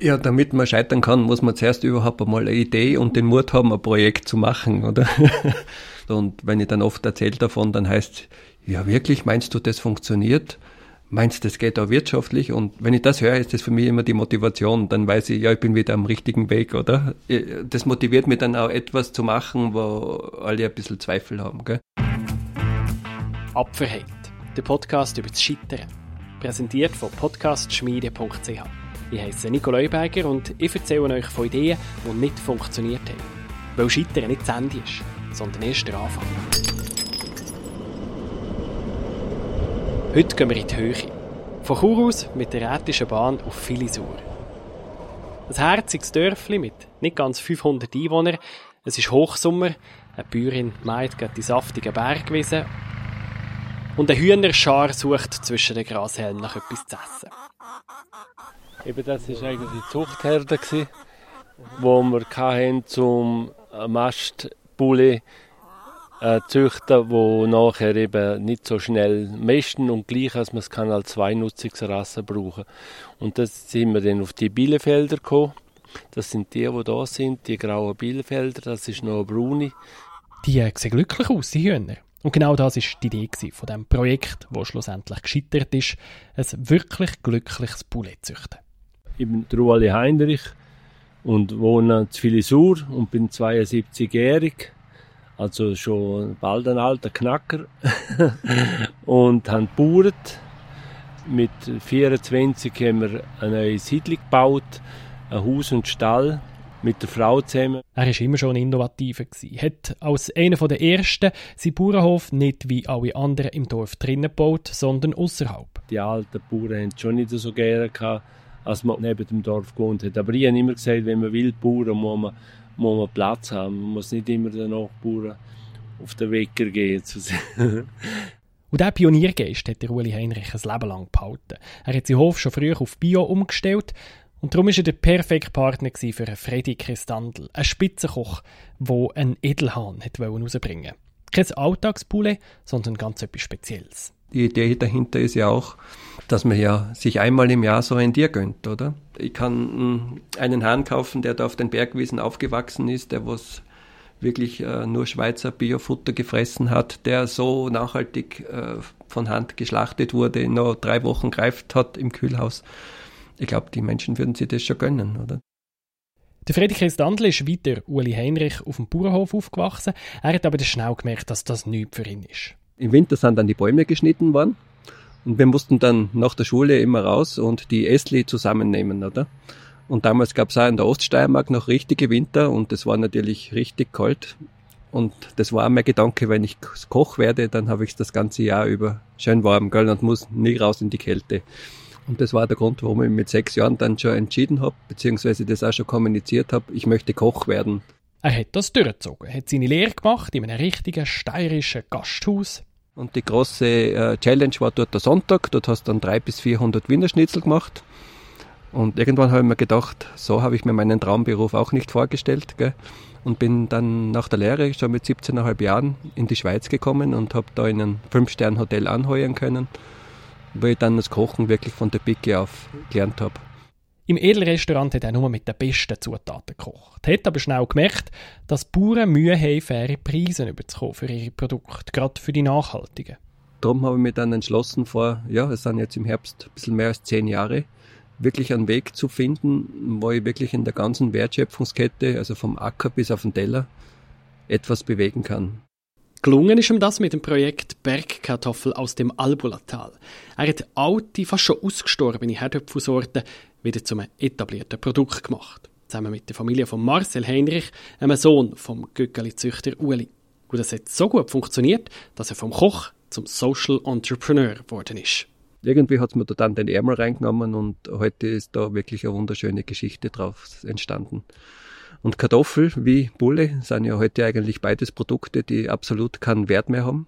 Ja, damit man scheitern kann, muss man zuerst überhaupt einmal eine Idee und den Mut haben, ein Projekt zu machen, oder? und wenn ich dann oft erzähle davon, dann heißt, ja wirklich, meinst du, das funktioniert? Meinst du, das geht auch wirtschaftlich? Und wenn ich das höre, ist das für mich immer die Motivation. Dann weiß ich, ja, ich bin wieder am richtigen Weg, oder? Das motiviert mich dann auch etwas zu machen, wo alle ein bisschen Zweifel haben, gell? Apferheit, der Podcast über das Scheitern. Präsentiert von podcastschmiede.ch. Ich heiße Nico Leuberger und ich erzähle euch von Ideen, die nicht funktioniert haben. Weil Scheitern nicht das Ende ist, sondern erst der Anfang. Heute gehen wir in die Höhe. Von Chur aus mit der Rätischen Bahn auf Filisur. Ein herziges Dörfli mit nicht ganz 500 Einwohnern. Es ist Hochsommer. Eine Bäuerin meint die saftigen Bergwiesen. Und ein Hühnerschar sucht zwischen den Grashellen nach etwas zu essen. Eben das war eigentlich die Zuchtherde, die wo wir hatten, zum Mastbulle äh, züchten, wo nachher eben nicht so schnell mästen und gleich als man es kann als Zweinutzungsrasse brauchen. Und das sind wir dann auf die Bielefelder gekommen. Das sind die, die da sind, die grauen Bielefelder. Das ist noch eine braune. Die sehen glücklich aus, die Hühner. Und genau das ist die Idee von dem Projekt, wo schlussendlich gescheitert ist, ein wirklich glückliches Poulet züchten ich bin Ueli Heinrich und wohne in Filisur und bin 72-jährig, also schon bald ein alter Knacker und habe gebaut. Mit 24 haben wir eine neue Siedlung gebaut, ein Haus und Stall mit der Frau zusammen. Er war immer schon innovativer. Er hat als einer der ersten seinen Bauernhof nicht wie alle anderen im Dorf drinnen gebaut, sondern außerhalb. Die alten Bauern haben es schon nicht so gerne gehabt, als man neben dem Dorf gewohnt hat. Aber ich habe immer gesagt, wenn man will bauen, muss man, muss man Platz haben. Man muss nicht immer den Nachbauern auf den Wecker gehen. Und dieser Pioniergeist hat der Uli Heinrich ein Leben lang behalten. Er hat seinen Hof schon früh auf Bio umgestellt und darum war er der perfekte Partner für Freddy Christandl, ein Spitzenkoch, der einen Edelhahn herausbringen wollte. Kein Alltagspoulet, sondern ganz etwas Spezielles. Die Idee dahinter ist ja auch, dass man ja sich einmal im Jahr so ein Tier gönnt, oder? Ich kann hm, einen Hahn kaufen, der da auf den Bergwiesen aufgewachsen ist, der was wirklich äh, nur Schweizer Biofutter gefressen hat, der so nachhaltig äh, von Hand geschlachtet wurde, noch drei Wochen greift hat im Kühlhaus. Ich glaube, die Menschen würden sich das schon gönnen, oder? Der Friedrich Christandl ist wie der Uli Heinrich auf dem Bauernhof aufgewachsen. Er hat aber schnell gemerkt, dass das nichts für ihn ist. Im Winter sind dann die Bäume geschnitten worden und wir mussten dann nach der Schule immer raus und die Ästli zusammennehmen, oder? Und damals gab es auch in der Oststeiermark noch richtige Winter und es war natürlich richtig kalt. Und das war auch mein Gedanke, wenn ich Koch werde, dann habe ich es das ganze Jahr über schön warm, gell, und muss nie raus in die Kälte. Und das war der Grund, warum ich mit sechs Jahren dann schon entschieden habe, beziehungsweise das auch schon kommuniziert habe, ich möchte Koch werden. Er hat das durchgezogen, hat seine Lehre gemacht in einem richtigen steirischen Gasthaus. Und die große äh, Challenge war dort der Sonntag. Dort hast du dann drei bis 400 Wiener Schnitzel gemacht. Und irgendwann habe ich mir gedacht, so habe ich mir meinen Traumberuf auch nicht vorgestellt. Gell? Und bin dann nach der Lehre schon mit 17,5 Jahren in die Schweiz gekommen und habe da in ein Fünf-Stern-Hotel anheuern können, wo ich dann das Kochen wirklich von der Picke auf gelernt habe. Im Edelrestaurant hat er nur mit den besten Zutaten gekocht. Hat aber schnell gemerkt, dass Bauern Mühe haben, faire Preise für ihre Produkte, gerade für die nachhaltigen. Darum habe ich mich dann entschlossen, vor, ja, es sind jetzt im Herbst ein bisschen mehr als zehn Jahre, wirklich einen Weg zu finden, wo ich wirklich in der ganzen Wertschöpfungskette, also vom Acker bis auf den Teller, etwas bewegen kann. Gelungen ist ihm das mit dem Projekt Bergkartoffel aus dem Albulatal. Er hat alte, fast schon ausgestorbene Herdöpfelsorten wieder zum etablierten Produkt gemacht. Zusammen mit der Familie von Marcel Heinrich, einem Sohn vom Göckeli-Züchter Uli. Und das hat so gut funktioniert, dass er vom Koch zum Social Entrepreneur geworden ist. Irgendwie hat es mir da dann den Ärmel reingenommen und heute ist da wirklich eine wunderschöne Geschichte drauf entstanden. Und Kartoffel wie Bulle sind ja heute eigentlich beides Produkte, die absolut keinen Wert mehr haben.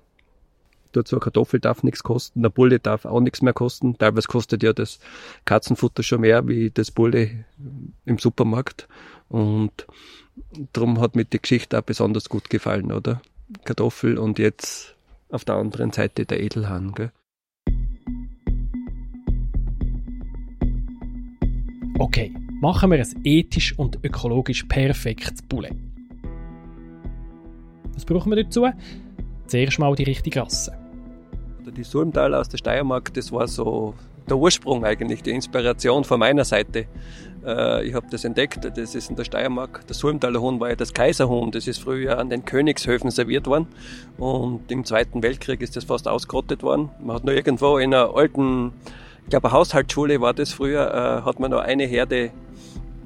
Dazu eine Kartoffel darf nichts kosten, eine Bulle darf auch nichts mehr kosten. Teilweise kostet ja das Katzenfutter schon mehr wie das Bulle im Supermarkt. Und darum hat mir die Geschichte auch besonders gut gefallen, oder? Kartoffel und jetzt auf der anderen Seite der Edelhahn. Gell? Okay, machen wir ein ethisch und ökologisch perfektes Poulet. Was brauchen wir dazu? Zuerst mal die richtige Rasse. Die Sulmtaler aus der Steiermark, das war so der Ursprung eigentlich, die Inspiration von meiner Seite. Äh, ich habe das entdeckt, das ist in der Steiermark. Der Sulmtaler Huhn war ja das Kaiserhuhn, das ist früher an den Königshöfen serviert worden. Und im Zweiten Weltkrieg ist das fast ausgerottet worden. Man hat nur irgendwo in einer alten, ich glaube, Haushaltsschule war das früher, äh, hat man noch eine Herde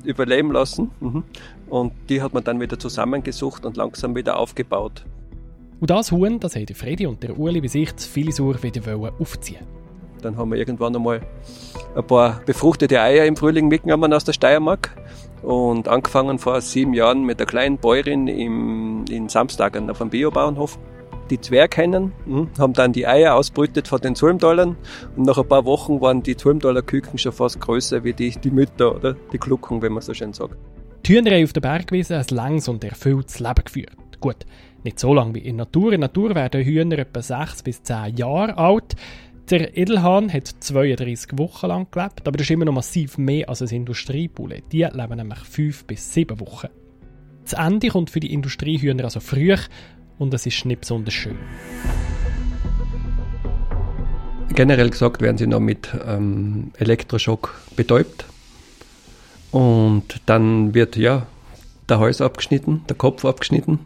überleben lassen. Mhm. Und die hat man dann wieder zusammengesucht und langsam wieder aufgebaut. Und das Huhn, das haben Freddy und der Uli bei sich zu Filisur wieder aufziehen Dann haben wir irgendwann einmal ein paar befruchtete Eier im Frühling mitgenommen aus der Steiermark und angefangen vor sieben Jahren mit einer kleinen Bäuerin im, in Samstagen auf einem Biobauernhof. Die Zwerghennen hm, haben dann die Eier ausbrütet von den Zulmdolern und nach ein paar Wochen waren die Zulmdaler Küken schon fast größer wie die, die Mütter oder die Gluckung, wenn man so schön sagt. Haben auf der Bergwiese ein langes und erfülltes Leben geführt. Gut, nicht so lange wie in Natur. In Natur werden Hühner etwa 6 bis 10 Jahre alt. Der Edelhahn hat 32 Wochen lang gelebt, aber das ist immer noch massiv mehr als ein Industriebullet. Die leben nämlich 5 bis 7 Wochen. Das Ende kommt für die Industriehühner also früh und es ist nicht besonders schön. Generell gesagt werden sie noch mit ähm, Elektroschock betäubt. Und dann wird ja der Hals abgeschnitten, der Kopf abgeschnitten.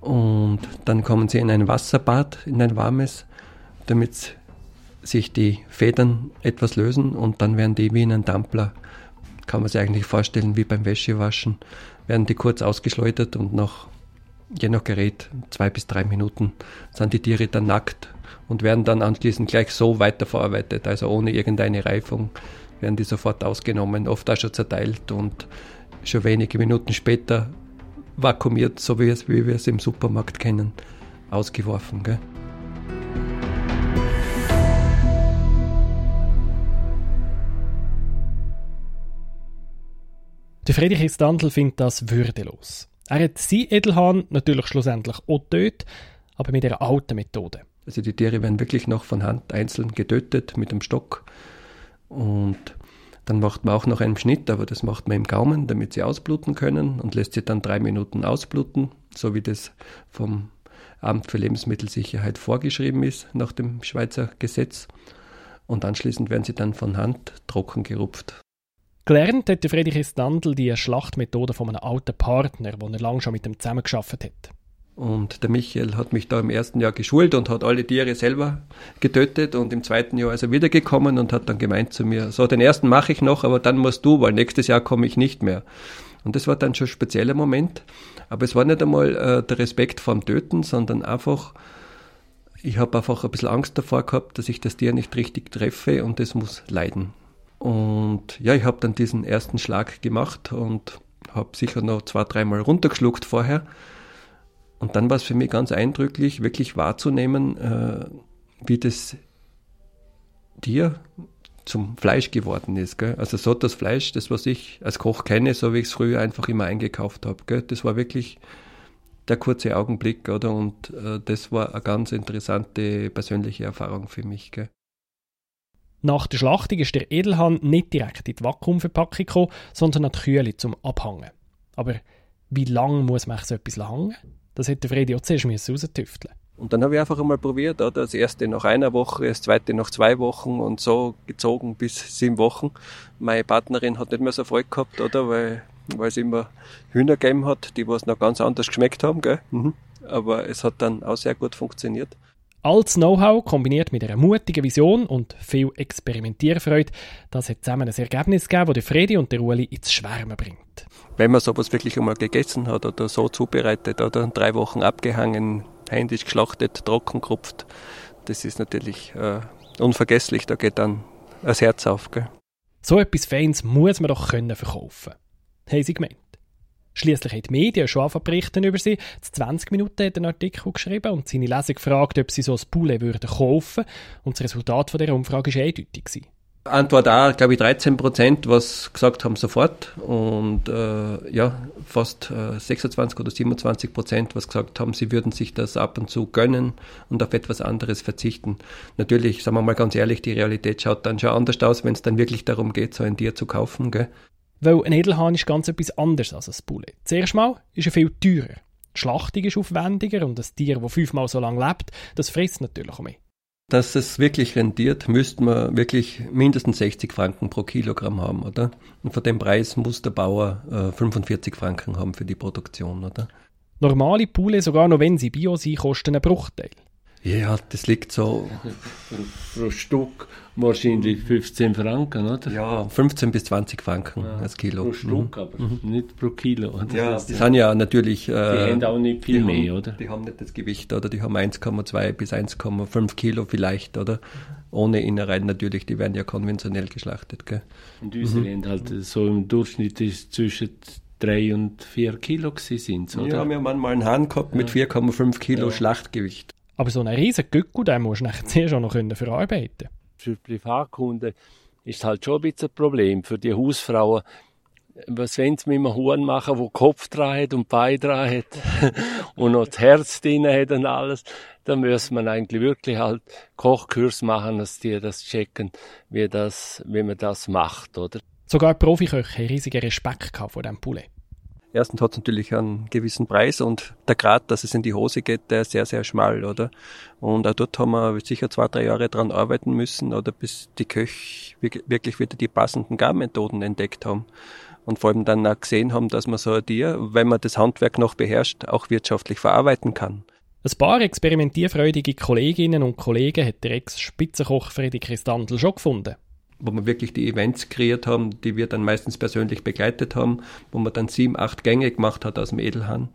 Und dann kommen sie in ein Wasserbad, in ein warmes, damit sich die Federn etwas lösen und dann werden die wie in einem Dampler, kann man sich eigentlich vorstellen, wie beim Wäschewaschen, werden die kurz ausgeschleudert und nach, je nach Gerät, zwei bis drei Minuten sind die Tiere dann nackt und werden dann anschließend gleich so weiterverarbeitet, also ohne irgendeine Reifung werden die sofort ausgenommen, oft auch schon zerteilt und schon wenige Minuten später vakuumiert, so wie, es, wie wir es im Supermarkt kennen, ausgeworfen. Gell? Der Friedrich Standl findet das würdelos. Er hat sein Edelhahn natürlich schlussendlich auch getötet, aber mit einer alten Methode. Also die Tiere werden wirklich noch von Hand einzeln getötet mit dem Stock und dann macht man auch noch einen Schnitt, aber das macht man im Gaumen, damit sie ausbluten können und lässt sie dann drei Minuten ausbluten, so wie das vom Amt für Lebensmittelsicherheit vorgeschrieben ist nach dem Schweizer Gesetz. Und anschließend werden sie dann von Hand trocken gerupft. Gelernt hat Friedrich Standl die Schlachtmethode von einem alten Partner, wo er lange schon mit ihm zusammengearbeitet hat. Und der Michael hat mich da im ersten Jahr geschult und hat alle Tiere selber getötet und im zweiten Jahr ist er wiedergekommen und hat dann gemeint zu mir, so den ersten mache ich noch, aber dann musst du, weil nächstes Jahr komme ich nicht mehr. Und das war dann schon ein spezieller Moment, aber es war nicht einmal äh, der Respekt vorm Töten, sondern einfach, ich habe einfach ein bisschen Angst davor gehabt, dass ich das Tier nicht richtig treffe und das muss leiden. Und ja, ich habe dann diesen ersten Schlag gemacht und habe sicher noch zwei, dreimal runtergeschluckt vorher. Und dann war es für mich ganz eindrücklich, wirklich wahrzunehmen, äh, wie das Tier zum Fleisch geworden ist. Gell? Also so das Fleisch, das was ich als Koch kenne, so wie ich es früher einfach immer eingekauft habe. Das war wirklich der kurze Augenblick, oder? Und äh, das war eine ganz interessante persönliche Erfahrung für mich. Gell? Nach der Schlachtung ist der Edelhahn nicht direkt in die Vakuumverpackung gekommen, sondern an die Kühle zum Abhängen. Aber wie lange muss man so etwas hängen? Das hätte Freddy auch zuerst raustüfteln und dann habe ich einfach einmal probiert, oder? das erste nach einer Woche, das zweite nach zwei Wochen und so gezogen bis sieben Wochen. Meine Partnerin hat nicht mehr so Freude gehabt, oder? Weil, weil es immer Hühner gegeben hat, die was noch ganz anders geschmeckt haben, gell? Mhm. Aber es hat dann auch sehr gut funktioniert. Altes Know-how kombiniert mit einer mutigen Vision und viel Experimentierfreude, das hat zusammen ein Ergebnis gegeben, das Fredi und der Uli ins Schwärmen bringt. Wenn man sowas wirklich einmal gegessen hat oder so zubereitet oder drei Wochen abgehangen, händisch geschlachtet, trocken gerupft, das ist natürlich äh, unvergesslich, da geht dann das Herz auf. Gell? So etwas Fans muss man doch können verkaufen. Haben sie gemeint. Schließlich haben die Medien schon berichten über sie. Zu 20 Minuten hat er einen Artikel geschrieben und seine Leser gefragt, ob sie so ein Poulet würden kaufen. Und das Resultat von dieser Umfrage war eindeutig. Antwort A, glaube ich, 13 Prozent, was gesagt haben sofort. Und äh, ja, fast äh, 26 oder 27 Prozent, was gesagt haben, sie würden sich das ab und zu gönnen und auf etwas anderes verzichten. Natürlich, sagen wir mal ganz ehrlich, die Realität schaut dann schon anders aus, wenn es dann wirklich darum geht, so ein Tier zu kaufen. Gell? Weil ein Edelhahn ist ganz etwas anderes als ein Bullet. Zuerst mal ist er viel teurer. Die Schlachtung ist aufwendiger und das Tier, das fünfmal so lange lebt, das frisst natürlich auch mehr. Dass es wirklich rentiert, müsste man wirklich mindestens 60 Franken pro Kilogramm haben, oder? Und von dem Preis muss der Bauer äh, 45 Franken haben für die Produktion, oder? Normale Poulet, sogar noch wenn sie Bio sind, kosten einen Bruchteil. Ja, das liegt so. Pro Stück wahrscheinlich 15 Franken, oder? Ja, 15 bis 20 Franken ja, als Kilo. Pro Stück, mhm. aber mhm. nicht pro Kilo. Oder? Ja, die sind ja natürlich. Äh, die haben auch nicht viel mehr, haben, oder? Die haben nicht das Gewicht, oder? Die haben 1,2 bis 1,5 Kilo vielleicht, oder? Ohne Innereien natürlich, die werden ja konventionell geschlachtet, gell? Und unsere mhm. halt so im Durchschnitt ist zwischen 3 und 4 Kilo sind, oder? Ja, wir haben manchmal einen Hahn gehabt mit 4,5 Kilo ja. Schlachtgewicht. Aber so einen riesen Gückel, den musst du nachher zuerst auch noch verarbeiten Für Privatkunden ist halt schon ein bisschen ein Problem. Für die Hausfrauen, was wollen sie mit einem Huhn machen, wo Kopf dran hat und Bein dran hat und noch das Herz drin hat und alles, dann müssen man eigentlich wirklich halt Kochkurs machen, dass die das checken, wie, das, wie man das macht, oder? Sogar Profiköche haben riesigen Respekt vor diesem Poulet. Erstens hat es natürlich einen gewissen Preis und der Grad, dass es in die Hose geht, der ist sehr, sehr schmal, oder? Und auch dort haben wir sicher zwei, drei Jahre dran arbeiten müssen, oder bis die Köche wirklich wieder die passenden Garmethoden entdeckt haben. Und vor allem dann auch gesehen haben, dass man so ein Tier, wenn man das Handwerk noch beherrscht, auch wirtschaftlich verarbeiten kann. Ein paar experimentierfreudige Kolleginnen und Kollegen hat der Ex-Spitzenkoch Freddy Christandl schon gefunden wo wir wirklich die Events kreiert haben, die wir dann meistens persönlich begleitet haben, wo man dann sieben, acht Gänge gemacht hat aus dem Edelhahn.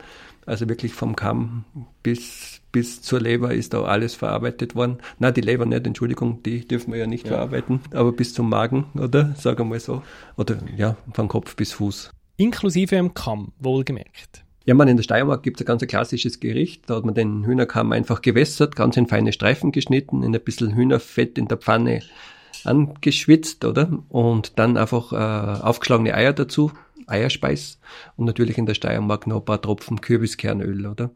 Also wirklich vom Kamm bis, bis zur Leber ist da alles verarbeitet worden. Na, die Leber nicht, Entschuldigung, die dürfen wir ja nicht ja. verarbeiten, aber bis zum Magen, oder? Sagen wir mal so. Oder ja, von Kopf bis Fuß. Inklusive im Kamm, wohlgemerkt. Ja, man, in der Steiermark gibt es ein ganz klassisches Gericht. Da hat man den Hühnerkamm einfach gewässert, ganz in feine Streifen geschnitten, in ein bisschen Hühnerfett in der Pfanne angeschwitzt, oder? Und dann einfach äh, aufgeschlagene Eier dazu, Eierspeis und natürlich in der Steiermark noch ein paar Tropfen Kürbiskernöl, oder?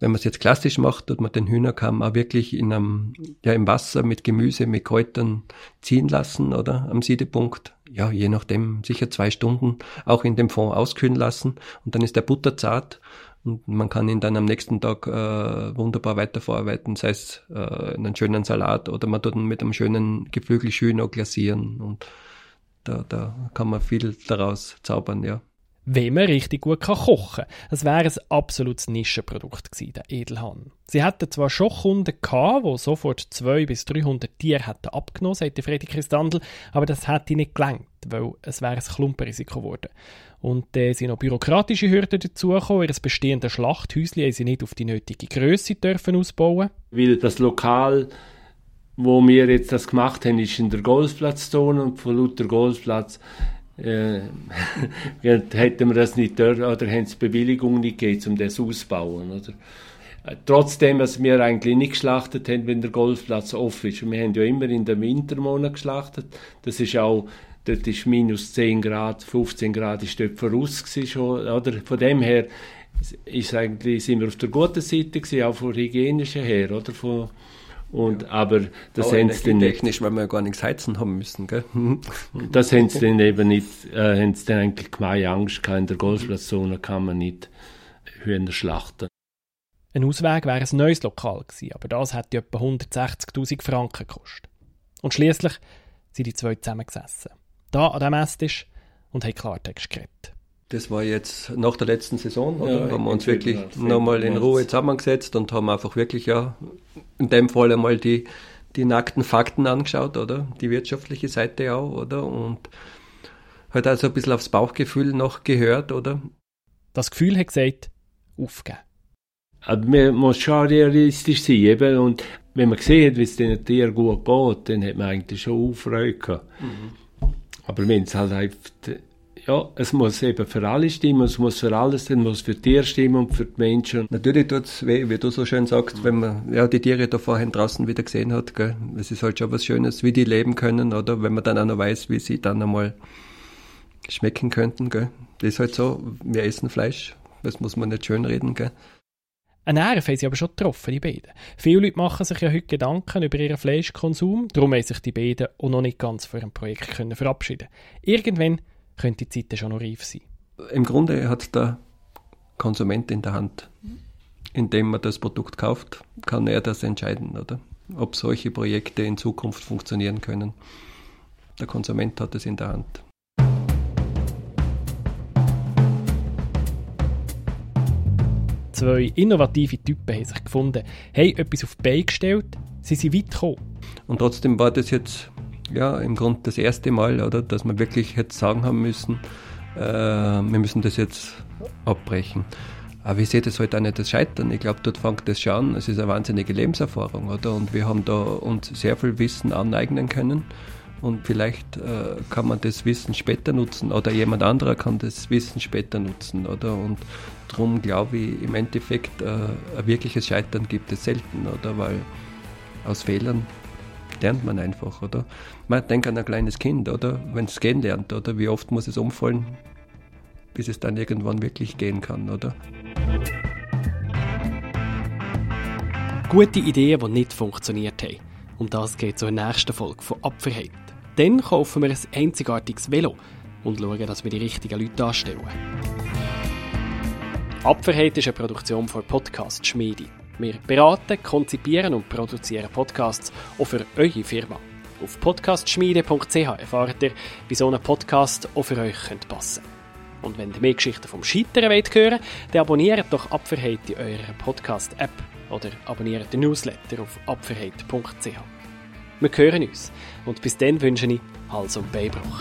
Wenn man es jetzt klassisch macht, tut man den Hühnerkamm auch wirklich in einem, ja, im Wasser mit Gemüse, mit Kräutern ziehen lassen, oder? Am Siedepunkt. Ja, je nachdem, sicher zwei Stunden auch in dem Fond auskühlen lassen. Und dann ist der Butter zart und man kann ihn dann am nächsten Tag äh, wunderbar weiterverarbeiten, sei es äh, in einen schönen Salat oder man tut ihn mit einem schönen Geflügelschü noch glasieren. Und da, da kann man viel daraus zaubern, ja. Wenn man richtig gut kochen kann. Es wäre ein absolutes Nischenprodukt gewesen, der Edelhahn. Sie hatten zwar schon Kunden gehabt, die sofort 200 bis 300 Tiere hätten abgenommen, sagte Freddy Christandl, aber das hätte nicht gelangt, weil es wäre ein Klumpenrisiko geworden. Und äh, sind noch bürokratische Hürden dazugekommen. Ihr bestehendes Schlachthäuschen haben sie nicht auf die nötige Größe dürfen ausbauen. Weil das Lokal, wo wir jetzt das gemacht haben, ist in der Golfplatzzone und von lauter Golfplatz äh, hätten wir das nicht dort, oder haben es Bewilligung nicht gegeben, um das auszubauen. Oder? Äh, trotzdem, dass wir eigentlich nicht geschlachtet haben, wenn der Golfplatz offen ist. Wir haben ja immer in den Wintermonaten geschlachtet. Das ist auch dort ist minus 10 Grad, 15 Grad ist dort voraus schon, oder? Von dem her ist eigentlich, sind wir auf der guten Seite gewesen, auch von hygienischen her, oder? Von, und, ja. aber das haben sie dann technisch, weil wir ja gar nichts heizen haben müssen, gell? das haben sie dann eben nicht, äh, haben sie dann eigentlich keine Angst gehabt, in der Golfplatzzone kann man nicht Hühner schlachten. Ein Ausweg wäre ein neues Lokal gewesen, aber das hätte etwa 160.000 Franken gekostet. Und schließlich sind die zwei zusammengesessen da an diesem Esstisch und haben Klartext geredet. Das war jetzt nach der letzten Saison, oder? Ja, haben wir uns wirklich nochmal in Ruhe zusammengesetzt und haben einfach wirklich, ja, in dem Fall einmal die, die nackten Fakten angeschaut, oder? Die wirtschaftliche Seite auch, oder? Und hat also ein bisschen aufs Bauchgefühl noch gehört, oder? Das Gefühl hat gesagt, aufgeben. Aber man muss schon realistisch sein, eben. Und wenn man sieht, wie es den Tieren gut geht, dann hat man eigentlich schon Aufreude gehabt. Mhm. Aber wenn es halt einfach, ja, es muss eben für alle stimmen, es muss für alles, es muss für die Tiere stimmen und für die Menschen. Natürlich tut es weh, wie du so schön sagst, wenn man ja, die Tiere da vorhin draußen wieder gesehen hat. Gell? Es ist halt schon was Schönes, wie die leben können, oder wenn man dann auch noch weiß, wie sie dann einmal schmecken könnten. Gell? Das ist halt so, wir essen Fleisch, das muss man nicht schön reden. Gell? Einen Nerv haben sie aber schon getroffen, die beiden. Viele Leute machen sich ja heute Gedanken über ihren Fleischkonsum, darum haben sich die beiden auch noch nicht ganz von ihrem Projekt können verabschieden Irgendwann könnte die Zeit schon noch reif sein. Im Grunde hat der Konsument in der Hand. Indem man das Produkt kauft, kann er das entscheiden, oder? Ob solche Projekte in Zukunft funktionieren können. Der Konsument hat es in der Hand. Zwei innovative Typen haben sich gefunden, haben etwas auf die Beine gestellt, sie sind weit gekommen. Und trotzdem war das jetzt ja im Grunde das erste Mal, oder, dass man wirklich hätte sagen haben müssen, äh, wir müssen das jetzt abbrechen. Aber ich sehe das halt auch nicht das Scheitern. Ich glaube, dort fängt das schon an. Es ist eine wahnsinnige Lebenserfahrung, oder? Und wir haben da uns sehr viel Wissen aneignen können. Und vielleicht äh, kann man das Wissen später nutzen oder jemand anderer kann das Wissen später nutzen, oder? Und darum glaube ich, im Endeffekt äh, ein wirkliches Scheitern gibt es selten, oder? Weil aus Fehlern lernt man einfach, oder? Man denkt an ein kleines Kind, oder? Wenn es gehen lernt, oder? Wie oft muss es umfallen, bis es dann irgendwann wirklich gehen kann, oder? Gute Ideen, die nicht funktioniert haben. Um das geht der nächsten Folge von Apferheit. Dann kaufen wir ein einzigartiges Velo und schauen, dass wir die richtigen Leute anstellen. Apferheit ist eine Produktion von Podcast Schmiede. Wir beraten, konzipieren und produzieren Podcasts auch für eure Firma. Auf podcastschmiede.ch erfahrt ihr, wie so ein Podcast auch für euch passen könnte. Und wenn ihr mehr Geschichten vom Scheitern wollt hören dann abonniert doch Apferheit in eurer Podcast-App oder abonniert den Newsletter auf apferheit.ch. Wir hören uns und bis dann wünsche ich Hals- und Beinbruch.